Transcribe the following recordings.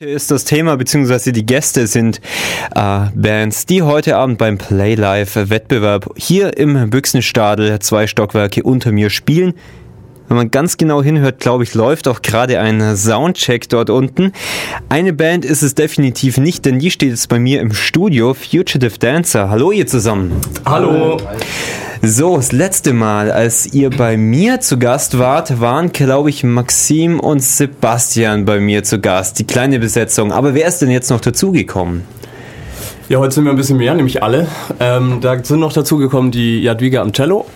ist das Thema, beziehungsweise die Gäste sind äh, Bands, die heute Abend beim Playlife-Wettbewerb hier im Büchsenstadel zwei Stockwerke unter mir spielen. Wenn man ganz genau hinhört, glaube ich, läuft auch gerade ein Soundcheck dort unten. Eine Band ist es definitiv nicht, denn die steht jetzt bei mir im Studio, Fugitive Dancer. Hallo ihr zusammen. Hallo. So, das letzte Mal, als ihr bei mir zu Gast wart, waren, glaube ich, Maxim und Sebastian bei mir zu Gast. Die kleine Besetzung. Aber wer ist denn jetzt noch dazugekommen? Ja, heute sind wir ein bisschen mehr, nämlich alle. Ähm, da sind noch dazugekommen die Jadwiga am Cello,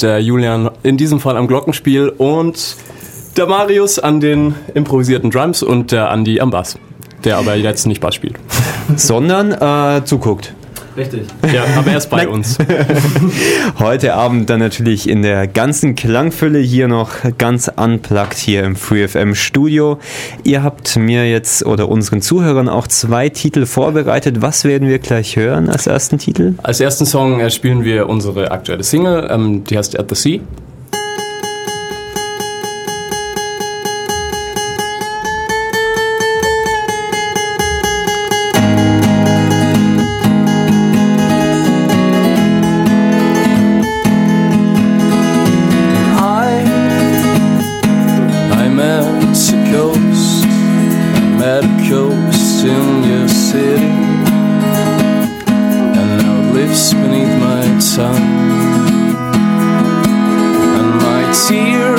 der Julian in diesem Fall am Glockenspiel und der Marius an den improvisierten Drums und der Andi am Bass, der aber jetzt nicht Bass spielt. Sondern äh, zuguckt. Richtig. Ja, aber er ist bei uns. Heute Abend dann natürlich in der ganzen Klangfülle hier noch ganz unplugged hier im FreeFM Studio. Ihr habt mir jetzt oder unseren Zuhörern auch zwei Titel vorbereitet. Was werden wir gleich hören als ersten Titel? Als ersten Song äh, spielen wir unsere aktuelle Single, ähm, die heißt At the Sea. that coast in your city. And now it lives beneath my tongue. And my tear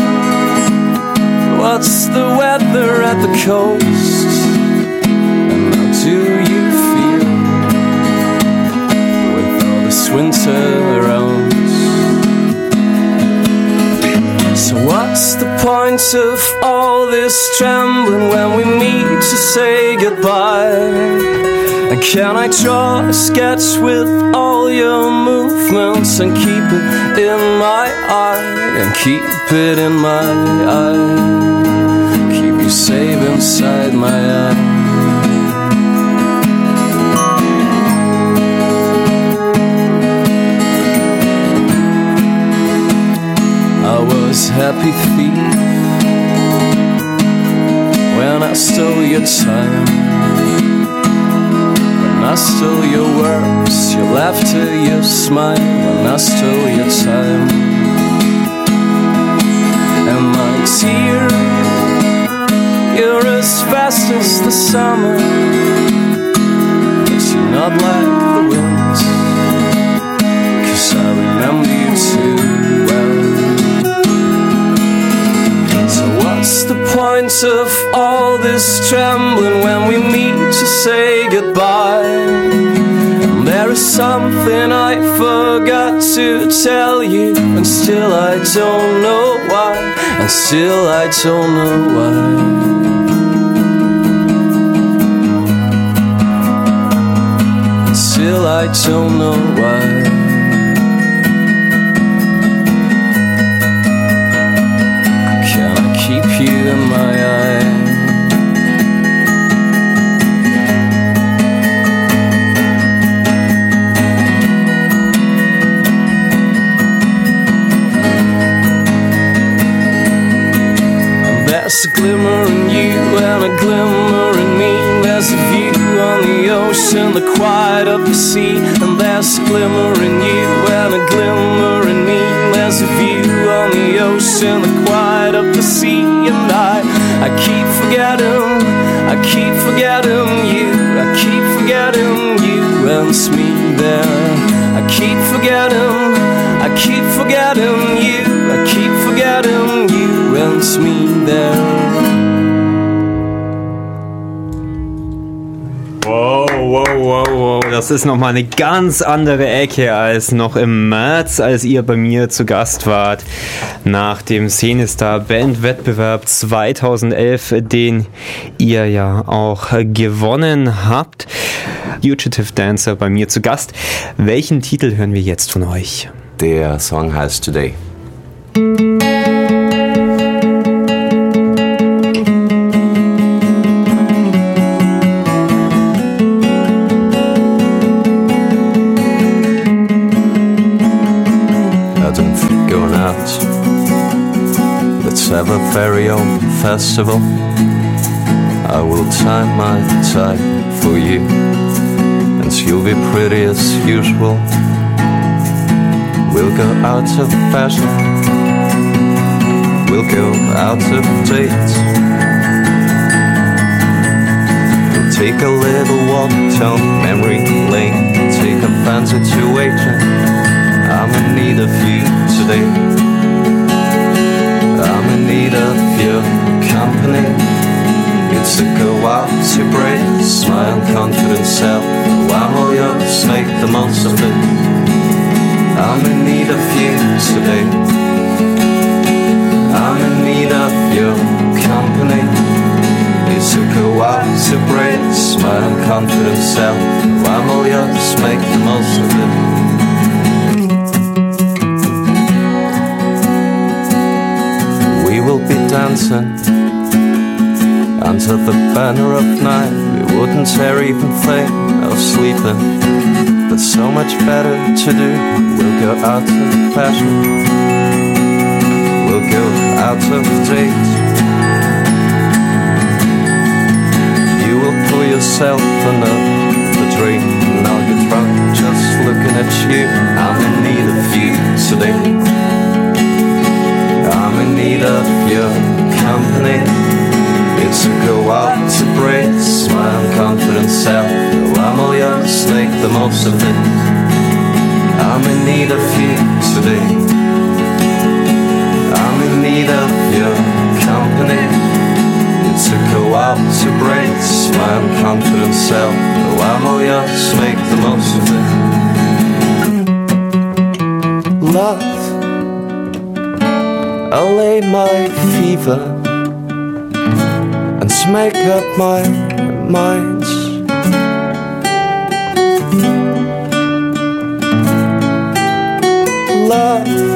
what's the weather at the coast? And how do you feel with all this winter around? So what's the point of can I draw a sketch with all your movements and keep it in my eye? And keep it in my eye. Keep you safe your time. When I stole your words, your laughter, your smile, when I stole your time. And my tear, you're as fast as the summer, but you're not like the wind. Cause I remember of all this trembling when we meet to say goodbye? There's something I forgot to tell you, and still I don't know why, and still I don't know why. And still I don't know why. There's a glimmer in you and a glimmer in me. There's a view on the ocean, the quiet of the sea. And there's a glimmer in you and a glimmer in me. There's a view on the ocean, the quiet of the sea. Forgetting, I keep forgetting you. I keep forgetting you and me there. I keep forgetting, I keep forgetting you. I keep forgetting you and me there. Das ist nochmal eine ganz andere Ecke als noch im März, als ihr bei mir zu Gast wart. Nach dem Szenestar Band Wettbewerb 2011, den ihr ja auch gewonnen habt. Fugitive Dancer bei mir zu Gast. Welchen Titel hören wir jetzt von euch? Der Song heißt Today. A very own festival. I will tie my tie for you, and you'll be pretty as usual. We'll go out of fashion, we'll go out of date. We'll take a little walk down memory lane, take a fancy to agent. I'm in need of you today. Out to brace my unconfident self. I'm all yours, make the most of it. I'm in need of you today. I'm in need of your company. It's a while to brace my unconfident self. I'm all yours, make the most of it. We will be dancing under the banner of night. We wouldn't dare even think of sleeping. There's so much better to do. We'll go out of fashion. We'll go out of date. You will pull yourself of it. I'm in need of you today. I'm in need of your company. It's a go out to brace my unconfident self. Oh, I'm all yours, make the most of it. Love. I'll lay my fever and make up my mind love.